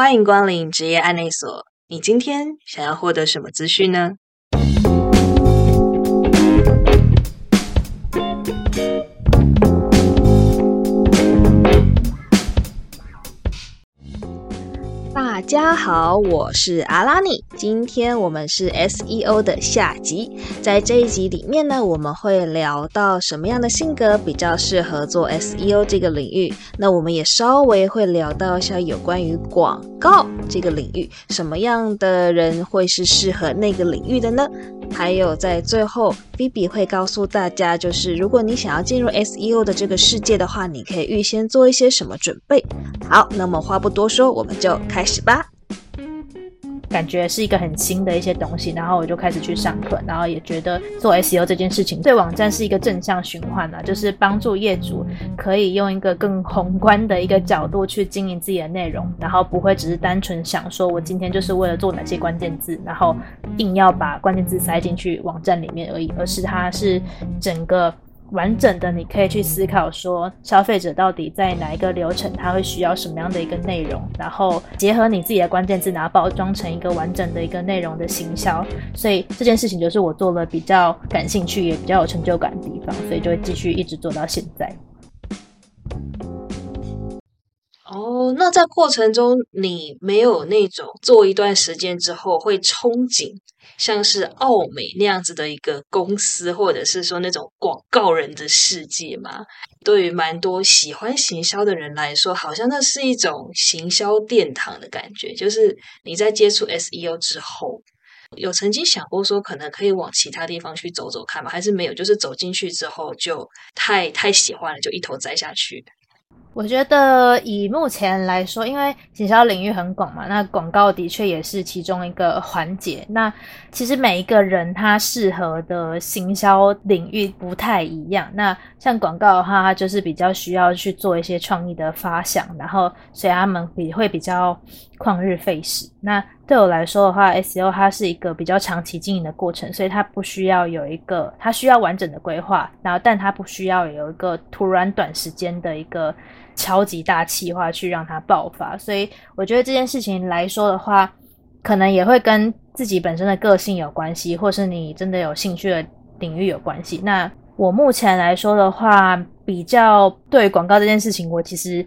欢迎光临职业案内所。你今天想要获得什么资讯呢？大家好，我是阿拉尼。今天我们是 SEO 的下集，在这一集里面呢，我们会聊到什么样的性格比较适合做 SEO 这个领域。那我们也稍微会聊到一下有关于广告这个领域，什么样的人会是适合那个领域的呢？还有在最后，B B 会告诉大家，就是如果你想要进入 S E O 的这个世界的话，你可以预先做一些什么准备。好，那么话不多说，我们就开始吧。感觉是一个很新的一些东西，然后我就开始去上课，然后也觉得做 SEO 这件事情对网站是一个正向循环啊，就是帮助业主可以用一个更宏观的一个角度去经营自己的内容，然后不会只是单纯想说我今天就是为了做哪些关键字，然后硬要把关键字塞进去网站里面而已，而是它是整个。完整的，你可以去思考说，消费者到底在哪一个流程，他会需要什么样的一个内容，然后结合你自己的关键字，然后包装成一个完整的一个内容的行销。所以这件事情就是我做了比较感兴趣，也比较有成就感的地方，所以就会继续一直做到现在。哦，那在过程中，你没有那种做一段时间之后会憧憬，像是奥美那样子的一个公司，或者是说那种广告人的世界嘛？对于蛮多喜欢行销的人来说，好像那是一种行销殿堂的感觉。就是你在接触 SEO 之后，有曾经想过说，可能可以往其他地方去走走看吗？还是没有？就是走进去之后，就太太喜欢了，就一头栽下去。我觉得以目前来说，因为行销领域很广嘛，那广告的确也是其中一个环节。那其实每一个人他适合的行销领域不太一样。那像广告的话，它就是比较需要去做一些创意的发想，然后所以他们比会比较旷日费时。那对我来说的话，SEO 它是一个比较长期经营的过程，所以它不需要有一个，它需要完整的规划，然后但它不需要有一个突然短时间的一个超级大气化去让它爆发。所以我觉得这件事情来说的话，可能也会跟自己本身的个性有关系，或是你真的有兴趣的领域有关系。那我目前来说的话，比较对广告这件事情，我其实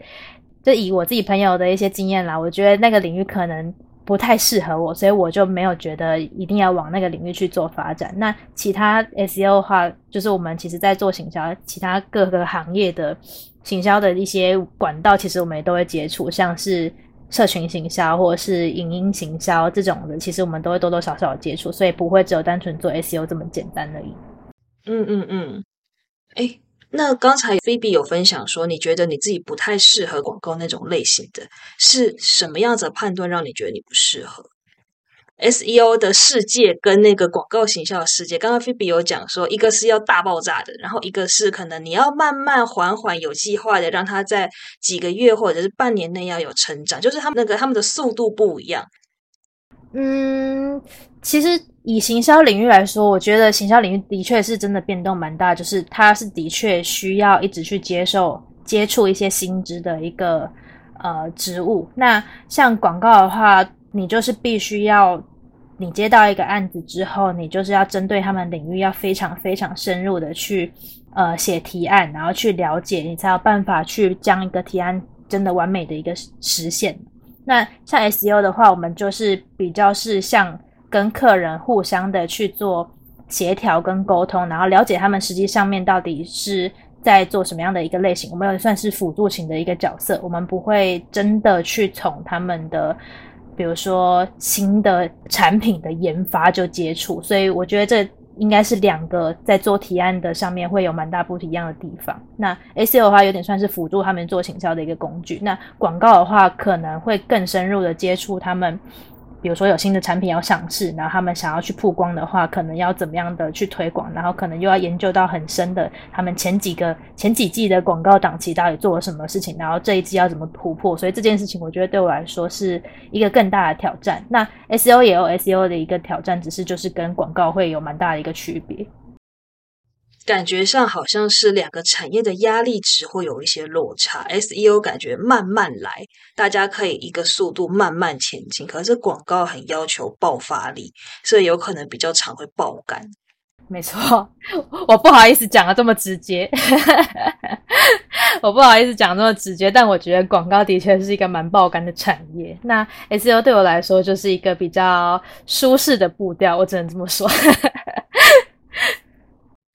就以我自己朋友的一些经验啦，我觉得那个领域可能。不太适合我，所以我就没有觉得一定要往那个领域去做发展。那其他 SEO 的话，就是我们其实在做行销，其他各个行业的行销的一些管道，其实我们也都会接触，像是社群行销或者是影音行销这种的，其实我们都会多多少少接触，所以不会只有单纯做 SEO 这么简单而已。嗯嗯嗯，哎。那刚才菲比有分享说，你觉得你自己不太适合广告那种类型的，是什么样子的判断让你觉得你不适合？SEO 的世界跟那个广告形象的世界，刚刚菲比有讲说，一个是要大爆炸的，然后一个是可能你要慢慢缓缓有计划的，让它在几个月或者是半年内要有成长，就是他们那个他们的速度不一样。嗯，其实以行销领域来说，我觉得行销领域的确是真的变动蛮大，就是它是的确需要一直去接受、接触一些新知的一个呃职务。那像广告的话，你就是必须要你接到一个案子之后，你就是要针对他们领域要非常非常深入的去呃写提案，然后去了解，你才有办法去将一个提案真的完美的一个实现。那像 SEO 的话，我们就是比较是像跟客人互相的去做协调跟沟通，然后了解他们实际上面到底是在做什么样的一个类型。我们算是辅助型的一个角色，我们不会真的去从他们的，比如说新的产品的研发就接触。所以我觉得这。应该是两个在做提案的上面会有蛮大不一样的地方。那 A C O 的话有点算是辅助他们做行销的一个工具。那广告的话可能会更深入的接触他们。比如说有新的产品要上市，然后他们想要去曝光的话，可能要怎么样的去推广，然后可能又要研究到很深的，他们前几个前几季的广告档期到底做了什么事情，然后这一季要怎么突破，所以这件事情我觉得对我来说是一个更大的挑战。那 S O 也有 SEO 的一个挑战，只是就是跟广告会有蛮大的一个区别。感觉上好像是两个产业的压力值会有一些落差。SEO 感觉慢慢来，大家可以一个速度慢慢前进，可是广告很要求爆发力，所以有可能比较常会爆肝。没错，我不好意思讲的这么直接，我不好意思讲这么直接，但我觉得广告的确是一个蛮爆肝的产业。那 SEO 对我来说就是一个比较舒适的步调，我只能这么说。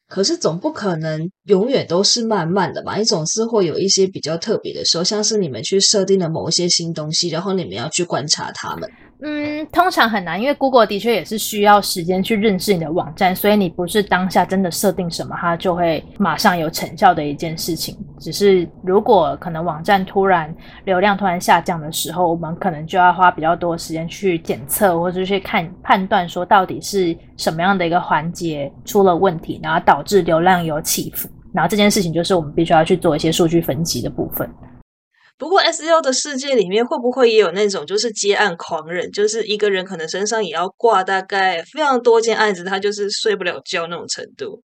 可是总不可能永远都是慢慢的吧？你总是会有一些比较特别的时候，像是你们去设定了某一些新东西，然后你们要去观察它们。嗯，通常很难，因为 Google 的确也是需要时间去认识你的网站，所以你不是当下真的设定什么，它就会马上有成效的一件事情。只是如果可能网站突然流量突然下降的时候，我们可能就要花比较多时间去检测或者是去看判断，说到底是什么样的一个环节出了问题，然后导致流量有起伏。然后这件事情就是我们必须要去做一些数据分析的部分。不过 S U 的世界里面，会不会也有那种就是接案狂人，就是一个人可能身上也要挂大概非常多件案子，他就是睡不了觉那种程度？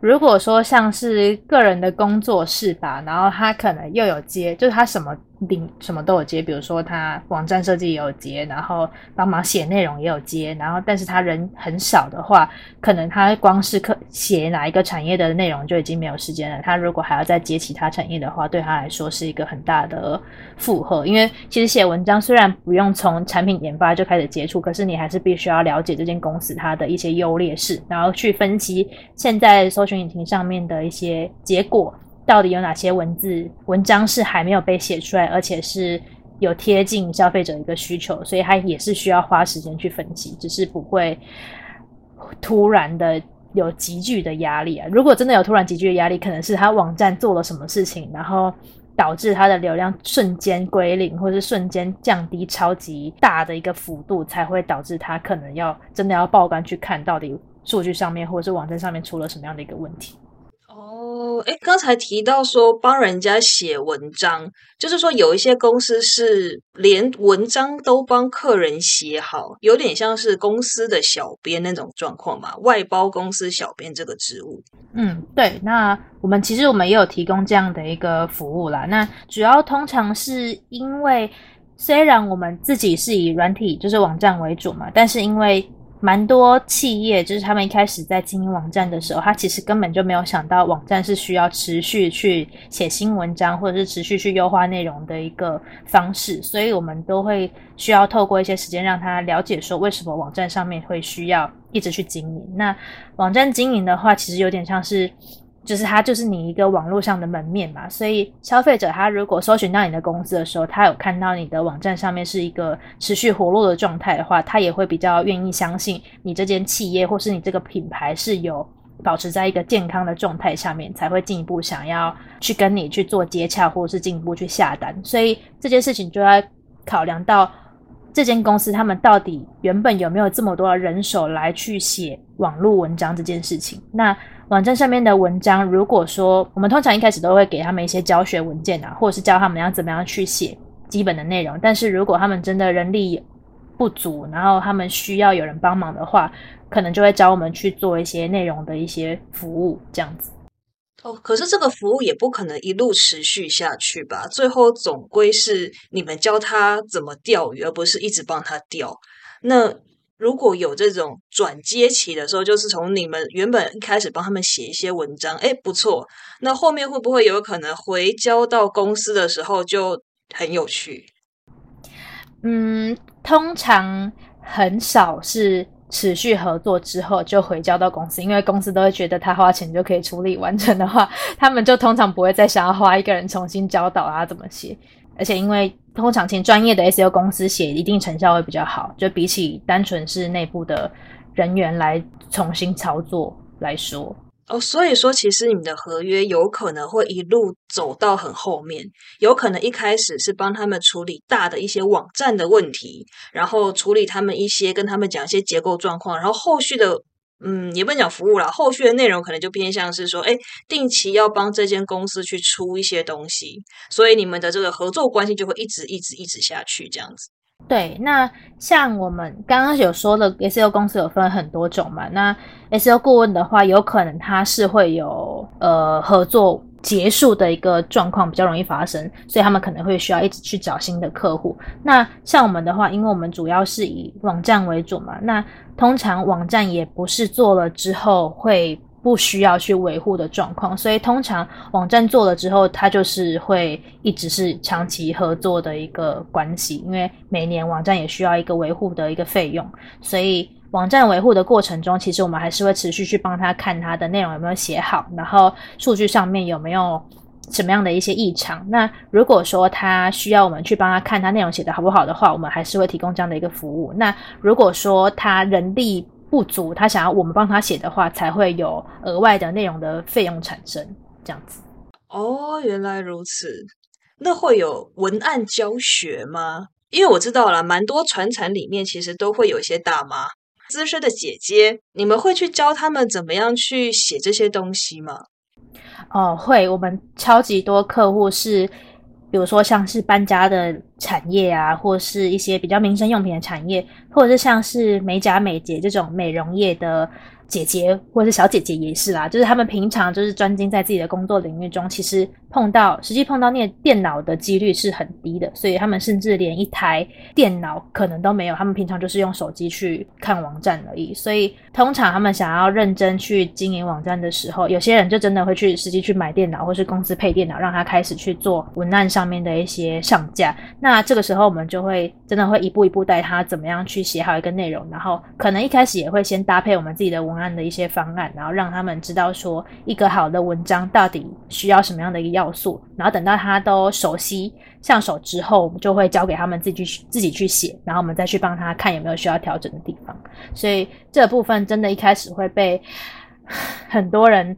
如果说像是个人的工作室吧，然后他可能又有接，就是他什么。领什么都有接，比如说他网站设计也有接，然后帮忙写内容也有接，然后但是他人很少的话，可能他光是课写哪一个产业的内容就已经没有时间了。他如果还要再接其他产业的话，对他来说是一个很大的负荷。因为其实写文章虽然不用从产品研发就开始接触，可是你还是必须要了解这间公司它的一些优劣势，然后去分析现在搜寻引擎上面的一些结果。到底有哪些文字文章是还没有被写出来，而且是有贴近消费者一个需求，所以它也是需要花时间去分析，只是不会突然的有急剧的压力啊。如果真的有突然急剧的压力，可能是他网站做了什么事情，然后导致它的流量瞬间归零，或是瞬间降低超级大的一个幅度，才会导致它可能要真的要报关去看到底数据上面或者是网站上面出了什么样的一个问题。哦，哎，刚才提到说帮人家写文章，就是说有一些公司是连文章都帮客人写好，有点像是公司的小编那种状况嘛，外包公司小编这个职务。嗯，对，那我们其实我们也有提供这样的一个服务啦。那主要通常是因为虽然我们自己是以软体就是网站为主嘛，但是因为蛮多企业，就是他们一开始在经营网站的时候，他其实根本就没有想到网站是需要持续去写新文章，或者是持续去优化内容的一个方式。所以我们都会需要透过一些时间让他了解，说为什么网站上面会需要一直去经营。那网站经营的话，其实有点像是。就是它就是你一个网络上的门面嘛，所以消费者他如果搜寻到你的公司的时候，他有看到你的网站上面是一个持续活络的状态的话，他也会比较愿意相信你这间企业或是你这个品牌是有保持在一个健康的状态下面，才会进一步想要去跟你去做接洽，或者是进一步去下单。所以这件事情就要考量到这间公司他们到底原本有没有这么多人手来去写网络文章这件事情。那网站上面的文章，如果说我们通常一开始都会给他们一些教学文件啊，或者是教他们要怎么样去写基本的内容。但是如果他们真的人力不足，然后他们需要有人帮忙的话，可能就会找我们去做一些内容的一些服务，这样子。哦，可是这个服务也不可能一路持续下去吧？最后总归是你们教他怎么钓鱼，而不是一直帮他钓。那。如果有这种转接期的时候，就是从你们原本一开始帮他们写一些文章，哎，不错，那后面会不会有可能回交到公司的时候就很有趣？嗯，通常很少是持续合作之后就回交到公司，因为公司都会觉得他花钱就可以处理完成的话，他们就通常不会再想要花一个人重新教导啊怎么写。而且，因为通常请专业的 SEO 公司写，一定成效会比较好。就比起单纯是内部的人员来重新操作来说，哦，所以说其实你们的合约有可能会一路走到很后面，有可能一开始是帮他们处理大的一些网站的问题，然后处理他们一些跟他们讲一些结构状况，然后后续的。嗯，也不能讲服务了，后续的内容可能就偏向是说，哎，定期要帮这间公司去出一些东西，所以你们的这个合作关系就会一直一直一直下去这样子。对，那像我们刚刚有说的，SEO 公司有分很多种嘛。那 SEO 顾问的话，有可能他是会有呃合作结束的一个状况比较容易发生，所以他们可能会需要一直去找新的客户。那像我们的话，因为我们主要是以网站为主嘛，那通常网站也不是做了之后会。不需要去维护的状况，所以通常网站做了之后，它就是会一直是长期合作的一个关系，因为每年网站也需要一个维护的一个费用，所以网站维护的过程中，其实我们还是会持续去帮他看他的内容有没有写好，然后数据上面有没有什么样的一些异常。那如果说他需要我们去帮他看他内容写的好不好的话，我们还是会提供这样的一个服务。那如果说他人力，不足，他想要我们帮他写的话，才会有额外的内容的费用产生，这样子。哦，原来如此。那会有文案教学吗？因为我知道了，蛮多传产里面其实都会有一些大妈、资深的姐姐，你们会去教他们怎么样去写这些东西吗？哦，会。我们超级多客户是，比如说像是搬家的产业啊，或是一些比较民生用品的产业。或者是像是美甲美睫这种美容业的。姐姐或者是小姐姐也是啦，就是他们平常就是专精在自己的工作领域中，其实碰到实际碰到那电脑的几率是很低的，所以他们甚至连一台电脑可能都没有，他们平常就是用手机去看网站而已。所以通常他们想要认真去经营网站的时候，有些人就真的会去实际去买电脑，或是公司配电脑，让他开始去做文案上面的一些上架。那这个时候我们就会真的会一步一步带他怎么样去写好一个内容，然后可能一开始也会先搭配我们自己的文。案的一些方案，然后让他们知道说一个好的文章到底需要什么样的一个要素，然后等到他都熟悉上手之后，我们就会交给他们自己去自己去写，然后我们再去帮他看有没有需要调整的地方。所以这部分真的一开始会被 很多人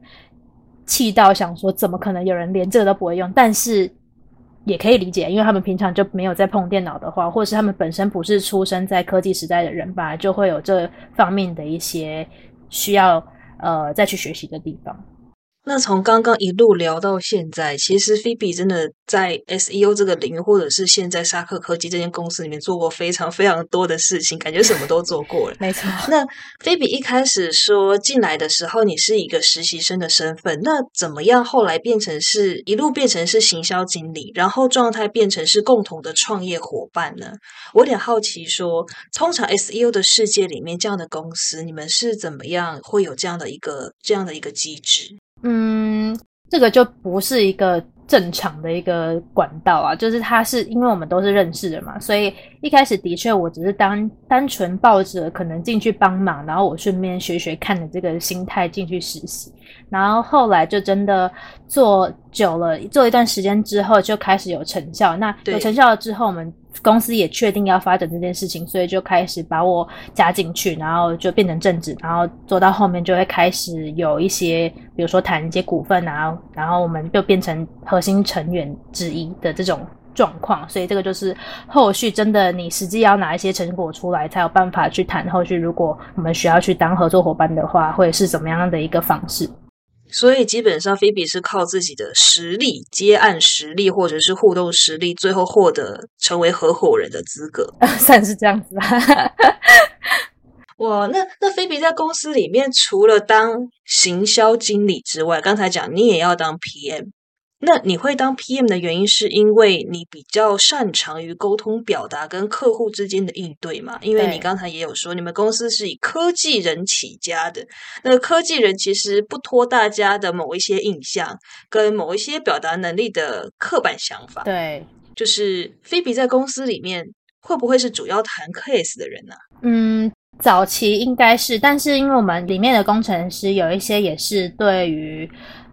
气到，想说怎么可能有人连这个都不会用？但是。也可以理解，因为他们平常就没有在碰电脑的话，或者是他们本身不是出生在科技时代的人吧，就会有这方面的一些需要呃再去学习的地方。那从刚刚一路聊到现在，其实菲比真的在 SEO 这个领域，或者是现在沙克科技这间公司里面做过非常非常多的事情，感觉什么都做过了。没错。那菲比一开始说进来的时候，你是一个实习生的身份，那怎么样后来变成是一路变成是行销经理，然后状态变成是共同的创业伙伴呢？我有点好奇，说通常 SEO 的世界里面，这样的公司，你们是怎么样会有这样的一个这样的一个机制？嗯，这个就不是一个正常的一个管道啊，就是他是因为我们都是认识的嘛，所以一开始的确我只是单单纯抱着可能进去帮忙，然后我顺便学学看的这个心态进去实习，然后后来就真的做久了，做一段时间之后就开始有成效。那有成效了之后，我们。公司也确定要发展这件事情，所以就开始把我加进去，然后就变成正职，然后做到后面就会开始有一些，比如说谈一些股份啊，然后我们就变成核心成员之一的这种状况。所以这个就是后续真的你实际要拿一些成果出来，才有办法去谈后续。如果我们需要去当合作伙伴的话，会是怎么样的一个方式？所以基本上，菲比是靠自己的实力、接案实力或者是互动实力，最后获得成为合伙人的资格，算是这样子。哇，那那菲比在公司里面，除了当行销经理之外，刚才讲你也要当 PM。那你会当 PM 的原因，是因为你比较擅长于沟通表达跟客户之间的应对嘛？因为你刚才也有说，你们公司是以科技人起家的，那科技人其实不脱大家的某一些印象跟某一些表达能力的刻板想法。对，就是菲比在公司里面会不会是主要谈 case 的人呢？嗯，早期应该是，但是因为我们里面的工程师有一些也是对于。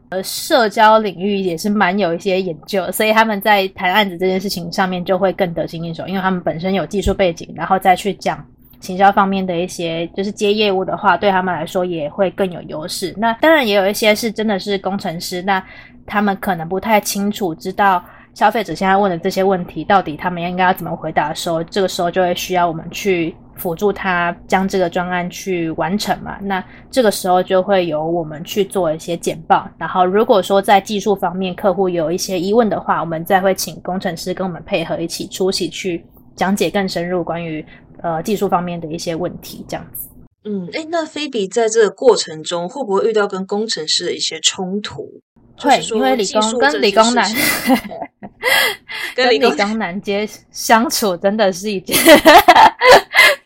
呃，社交领域也是蛮有一些研究，所以他们在谈案子这件事情上面就会更得心应手，因为他们本身有技术背景，然后再去讲行销方面的一些，就是接业务的话，对他们来说也会更有优势。那当然也有一些是真的是工程师，那他们可能不太清楚知道。消费者现在问的这些问题，到底他们应该要怎么回答的时候，这个时候就会需要我们去辅助他将这个专案去完成嘛。那这个时候就会由我们去做一些简报，然后如果说在技术方面客户有一些疑问的话，我们再会请工程师跟我们配合一起出席去讲解更深入关于呃技术方面的一些问题，这样子。嗯，哎，那菲比在这个过程中会不会遇到跟工程师的一些冲突？会，因为理工跟理工男 跟理工男接相处真的是一件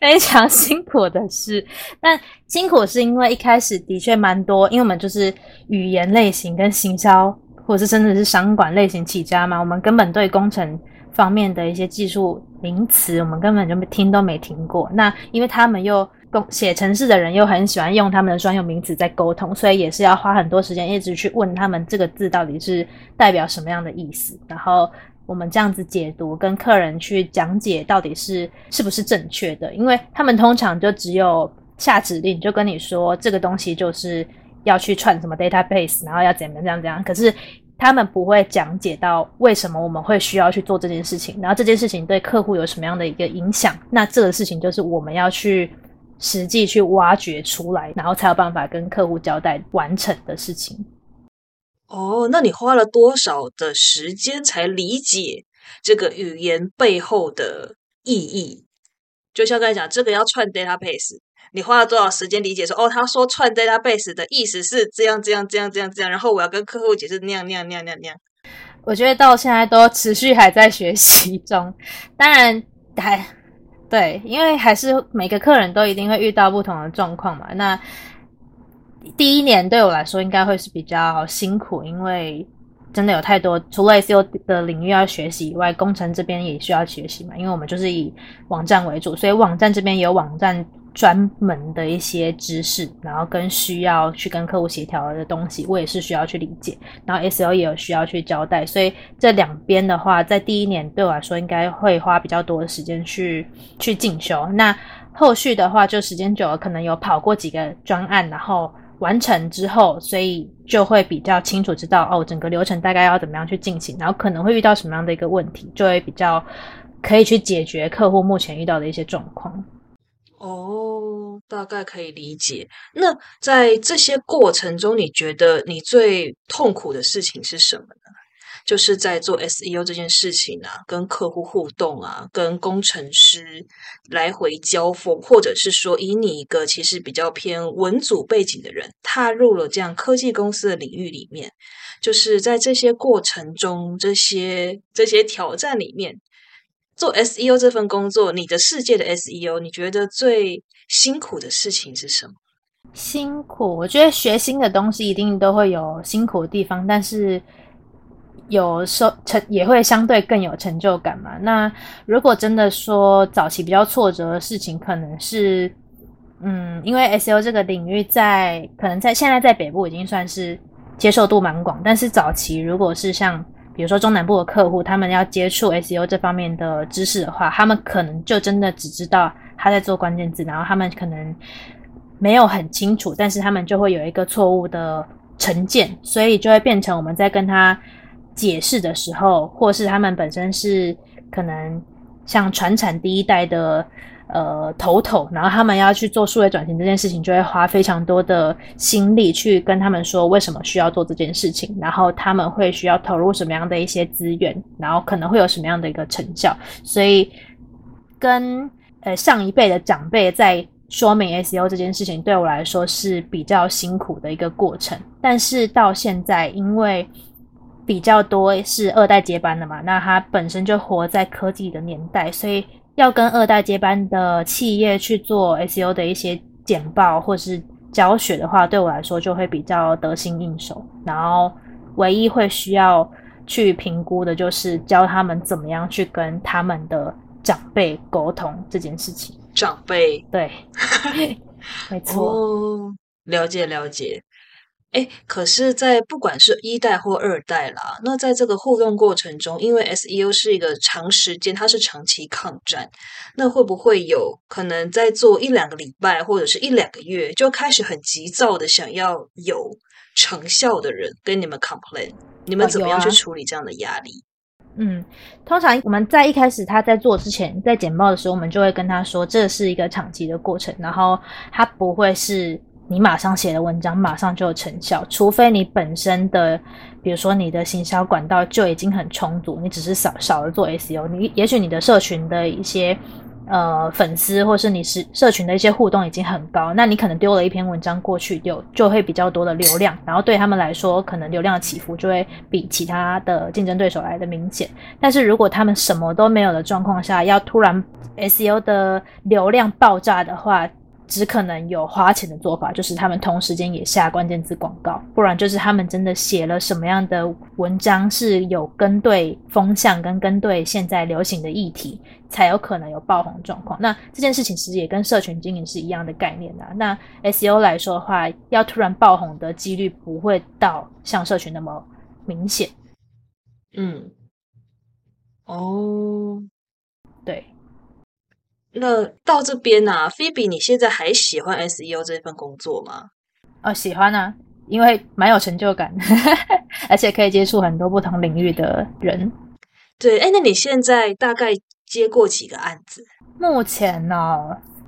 非常辛苦的事。但辛苦是因为一开始的确蛮多，因为我们就是语言类型跟行销，或者是甚至是商管类型起家嘛，我们根本对工程方面的一些技术名词，我们根本就听都没听过。那因为他们又工。写程式的人又很喜欢用他们的专用名词在沟通，所以也是要花很多时间一直去问他们这个字到底是代表什么样的意思。然后我们这样子解读，跟客人去讲解到底是是不是正确的，因为他们通常就只有下指令，就跟你说这个东西就是要去串什么 database，然后要怎么怎样怎样。可是他们不会讲解到为什么我们会需要去做这件事情，然后这件事情对客户有什么样的一个影响。那这个事情就是我们要去。实际去挖掘出来，然后才有办法跟客户交代完成的事情。哦，那你花了多少的时间才理解这个语言背后的意义？就像刚才讲，这个要串 database，你花了多少时间理解？说哦，他说串 database 的意思是这样这样这样这样这样，然后我要跟客户解释那样那样那样那样。我觉得到现在都持续还在学习中，当然还。对，因为还是每个客人都一定会遇到不同的状况嘛。那第一年对我来说应该会是比较辛苦，因为真的有太多除了 SEO 的领域要学习以外，工程这边也需要学习嘛。因为我们就是以网站为主，所以网站这边有网站。专门的一些知识，然后跟需要去跟客户协调的东西，我也是需要去理解。然后 S O 也有需要去交代，所以这两边的话，在第一年对我来说，应该会花比较多的时间去去进修。那后续的话，就时间久了，可能有跑过几个专案，然后完成之后，所以就会比较清楚知道哦，整个流程大概要怎么样去进行，然后可能会遇到什么样的一个问题，就会比较可以去解决客户目前遇到的一些状况。哦，大概可以理解。那在这些过程中，你觉得你最痛苦的事情是什么呢？就是在做 SEO 这件事情啊，跟客户互动啊，跟工程师来回交锋，或者是说，以你一个其实比较偏文组背景的人，踏入了这样科技公司的领域里面，就是在这些过程中，这些这些挑战里面。做 SEO 这份工作，你的世界的 SEO，你觉得最辛苦的事情是什么？辛苦，我觉得学新的东西一定都会有辛苦的地方，但是有收成也会相对更有成就感嘛。那如果真的说早期比较挫折的事情，可能是嗯，因为 SEO 这个领域在可能在现在在北部已经算是接受度蛮广，但是早期如果是像比如说中南部的客户，他们要接触 SEO 这方面的知识的话，他们可能就真的只知道他在做关键字，然后他们可能没有很清楚，但是他们就会有一个错误的成见，所以就会变成我们在跟他解释的时候，或是他们本身是可能像传产第一代的。呃，头头，然后他们要去做数位转型这件事情，就会花非常多的心力去跟他们说为什么需要做这件事情，然后他们会需要投入什么样的一些资源，然后可能会有什么样的一个成效。所以，跟呃上一辈的长辈在说明 SEO 这件事情，对我来说是比较辛苦的一个过程。但是到现在，因为比较多是二代接班的嘛，那他本身就活在科技的年代，所以。要跟二代接班的企业去做 SEO 的一些简报或是教学的话，对我来说就会比较得心应手。然后唯一会需要去评估的就是教他们怎么样去跟他们的长辈沟通这件事情。长辈对，没错，了解了解。哎，可是，在不管是一代或二代啦，那在这个互动过程中，因为 SEO 是一个长时间，它是长期抗战，那会不会有可能在做一两个礼拜或者是一两个月，就开始很急躁的想要有成效的人跟你们 complain？你们怎么样去处理这样的压力？嗯，通常我们在一开始他在做之前，在简报的时候，我们就会跟他说，这是一个长期的过程，然后他不会是。你马上写的文章马上就有成效，除非你本身的，比如说你的行销管道就已经很充足，你只是少少了做 SEO，你也许你的社群的一些。呃，粉丝或是你是社群的一些互动已经很高，那你可能丢了一篇文章过去，就就会比较多的流量，然后对他们来说，可能流量起伏就会比其他的竞争对手来的明显。但是如果他们什么都没有的状况下，要突然 SEO 的流量爆炸的话，只可能有花钱的做法，就是他们同时间也下关键字广告，不然就是他们真的写了什么样的文章是有跟对风向跟跟对现在流行的议题，才有可能有爆红状况。那这件事情其实也跟社群经营是一样的概念的。那 SEO 来说的话，要突然爆红的几率不会到像社群那么明显。嗯，哦，对。那到这边呢，菲比，你现在还喜欢 SEO 这份工作吗？哦，喜欢啊，因为蛮有成就感，而且可以接触很多不同领域的人。对，哎，那你现在大概接过几个案子？目前呢，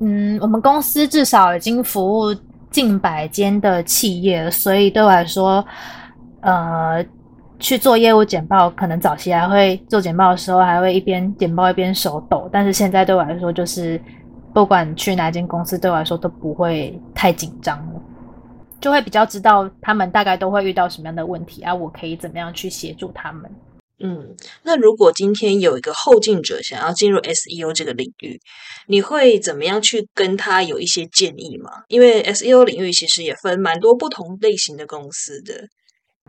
嗯，我们公司至少已经服务近百间的企业，所以对我来说，呃。去做业务简报，可能早期还会做简报的时候，还会一边简报一边手抖。但是现在对我来说，就是不管去哪间公司，对我来说都不会太紧张了，就会比较知道他们大概都会遇到什么样的问题啊，我可以怎么样去协助他们。嗯，那如果今天有一个后进者想要进入 SEO 这个领域，你会怎么样去跟他有一些建议吗？因为 SEO 领域其实也分蛮多不同类型的公司的。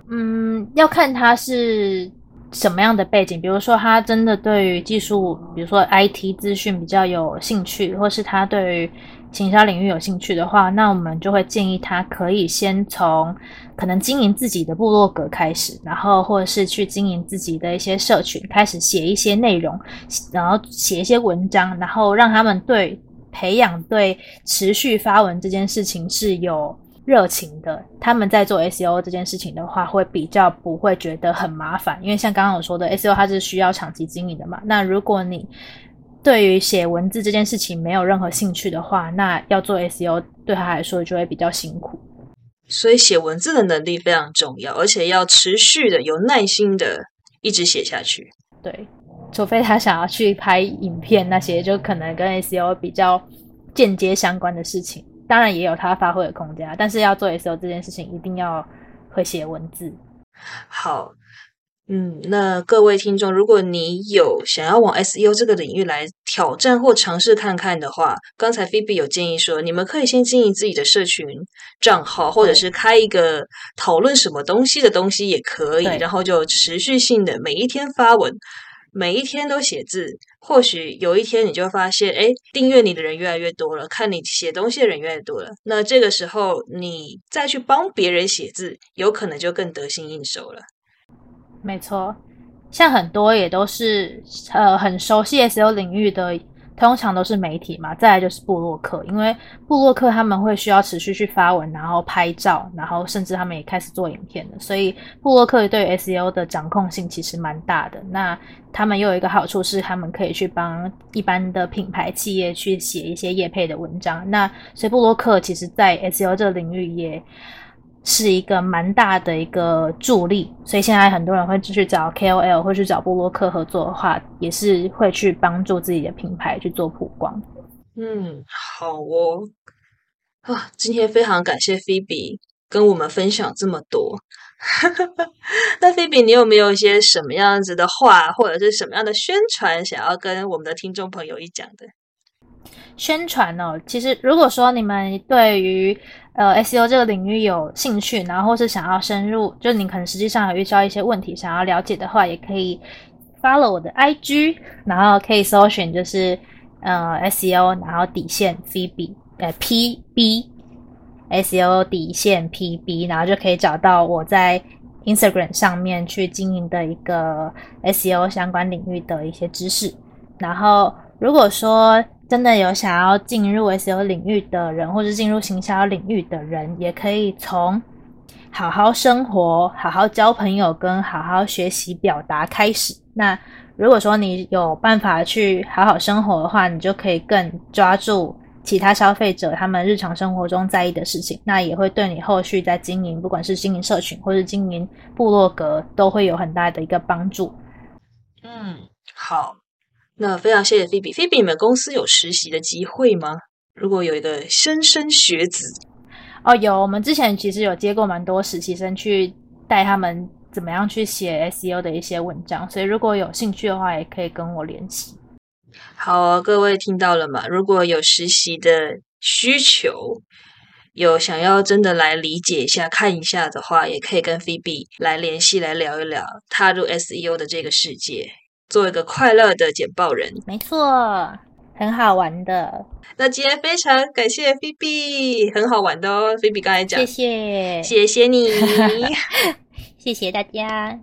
嗯，要看他是什么样的背景。比如说，他真的对于技术，比如说 IT 资讯比较有兴趣，或是他对于行销领域有兴趣的话，那我们就会建议他可以先从可能经营自己的部落格开始，然后或者是去经营自己的一些社群，开始写一些内容，然后写一些文章，然后让他们对培养对持续发文这件事情是有。热情的，他们在做 SEO 这件事情的话，会比较不会觉得很麻烦，因为像刚刚我说的，SEO 它是需要长期经营的嘛。那如果你对于写文字这件事情没有任何兴趣的话，那要做 SEO 对他来说就会比较辛苦。所以写文字的能力非常重要，而且要持续的、有耐心的一直写下去。对，除非他想要去拍影片那些，就可能跟 SEO 比较间接相关的事情。当然也有他发挥的空间，但是要做 SEO 这件事情，一定要会写文字。好，嗯，那各位听众，如果你有想要往 SEO 这个领域来挑战或尝试看看的话，刚才菲比有建议说，你们可以先经营自己的社群账号，或者是开一个讨论什么东西的东西也可以，然后就持续性的每一天发文。每一天都写字，或许有一天你就发现，哎，订阅你的人越来越多了，看你写东西的人越来越多了。那这个时候，你再去帮别人写字，有可能就更得心应手了。没错，像很多也都是呃很熟悉 SEO 领域的。通常都是媒体嘛，再来就是布洛克，因为布洛克他们会需要持续去发文，然后拍照，然后甚至他们也开始做影片了，所以布洛克对 SEO 的掌控性其实蛮大的。那他们又有一个好处是，他们可以去帮一般的品牌企业去写一些业配的文章。那所以布洛克其实在 SEO 这个领域也。是一个蛮大的一个助力，所以现在很多人会继续找 KOL，或去找布洛克合作的话，也是会去帮助自己的品牌去做曝光。嗯，好哦，啊，今天非常感谢菲比跟我们分享这么多。那菲比，你有没有一些什么样子的话，或者是什么样的宣传，想要跟我们的听众朋友一讲的？宣传哦，其实如果说你们对于呃 SEO 这个领域有兴趣，然后或是想要深入，就你可能实际上有遇到一些问题想要了解的话，也可以 follow 我的 IG，然后可以搜寻就是呃 SEO，然后底线 PB 呃 PB SEO 底线 PB，然后就可以找到我在 Instagram 上面去经营的一个 SEO 相关领域的一些知识，然后如果说。真的有想要进入 SEO 领域的人，或者进入行销领域的人，也可以从好好生活、好好交朋友跟好好学习表达开始。那如果说你有办法去好好生活的话，你就可以更抓住其他消费者他们日常生活中在意的事情，那也会对你后续在经营，不管是经营社群或是经营部落格，都会有很大的一个帮助。嗯，好，那非常谢谢菲比。菲比，你们公司有实习的机会吗？如果有一个莘莘学子，哦，有，我们之前其实有接过蛮多实习生去带他们怎么样去写 SEO 的一些文章，所以如果有兴趣的话，也可以跟我联系。好，各位听到了吗？如果有实习的需求，有想要真的来理解一下、看一下的话，也可以跟菲比来联系，来聊一聊踏入 SEO 的这个世界，做一个快乐的简报人。没错，很好玩的。那今天非常感谢菲比，很好玩的哦。菲比刚才讲，谢谢，谢谢你，谢谢大家。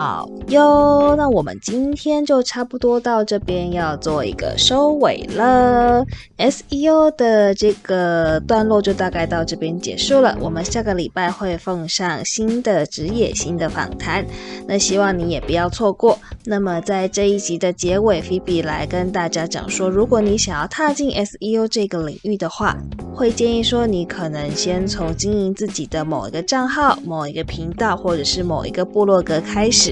好哟，那我们今天就差不多到这边要做一个收尾了。SEO 的这个段落就大概到这边结束了。我们下个礼拜会奉上新的职业、新的访谈，那希望你也不要错过。那么在这一集的结尾，菲比来跟大家讲说，如果你想要踏进 SEO 这个领域的话，会建议说你可能先从经营自己的某一个账号、某一个频道或者是某一个部落格开始。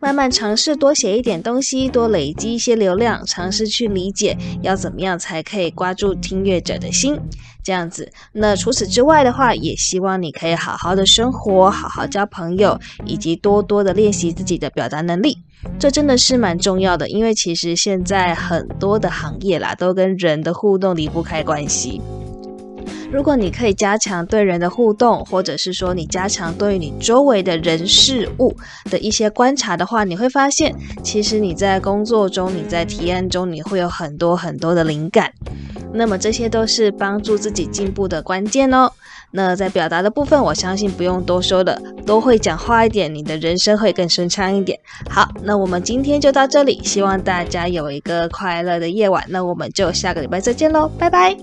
慢慢尝试多写一点东西，多累积一些流量，尝试去理解要怎么样才可以挂住听阅者的心，这样子。那除此之外的话，也希望你可以好好的生活，好好交朋友，以及多多的练习自己的表达能力。这真的是蛮重要的，因为其实现在很多的行业啦，都跟人的互动离不开关系。如果你可以加强对人的互动，或者是说你加强对于你周围的人事物的一些观察的话，你会发现，其实你在工作中、你在提案中，你会有很多很多的灵感。那么这些都是帮助自己进步的关键哦。那在表达的部分，我相信不用多说的，多会讲话一点，你的人生会更顺畅一点。好，那我们今天就到这里，希望大家有一个快乐的夜晚。那我们就下个礼拜再见喽，拜拜。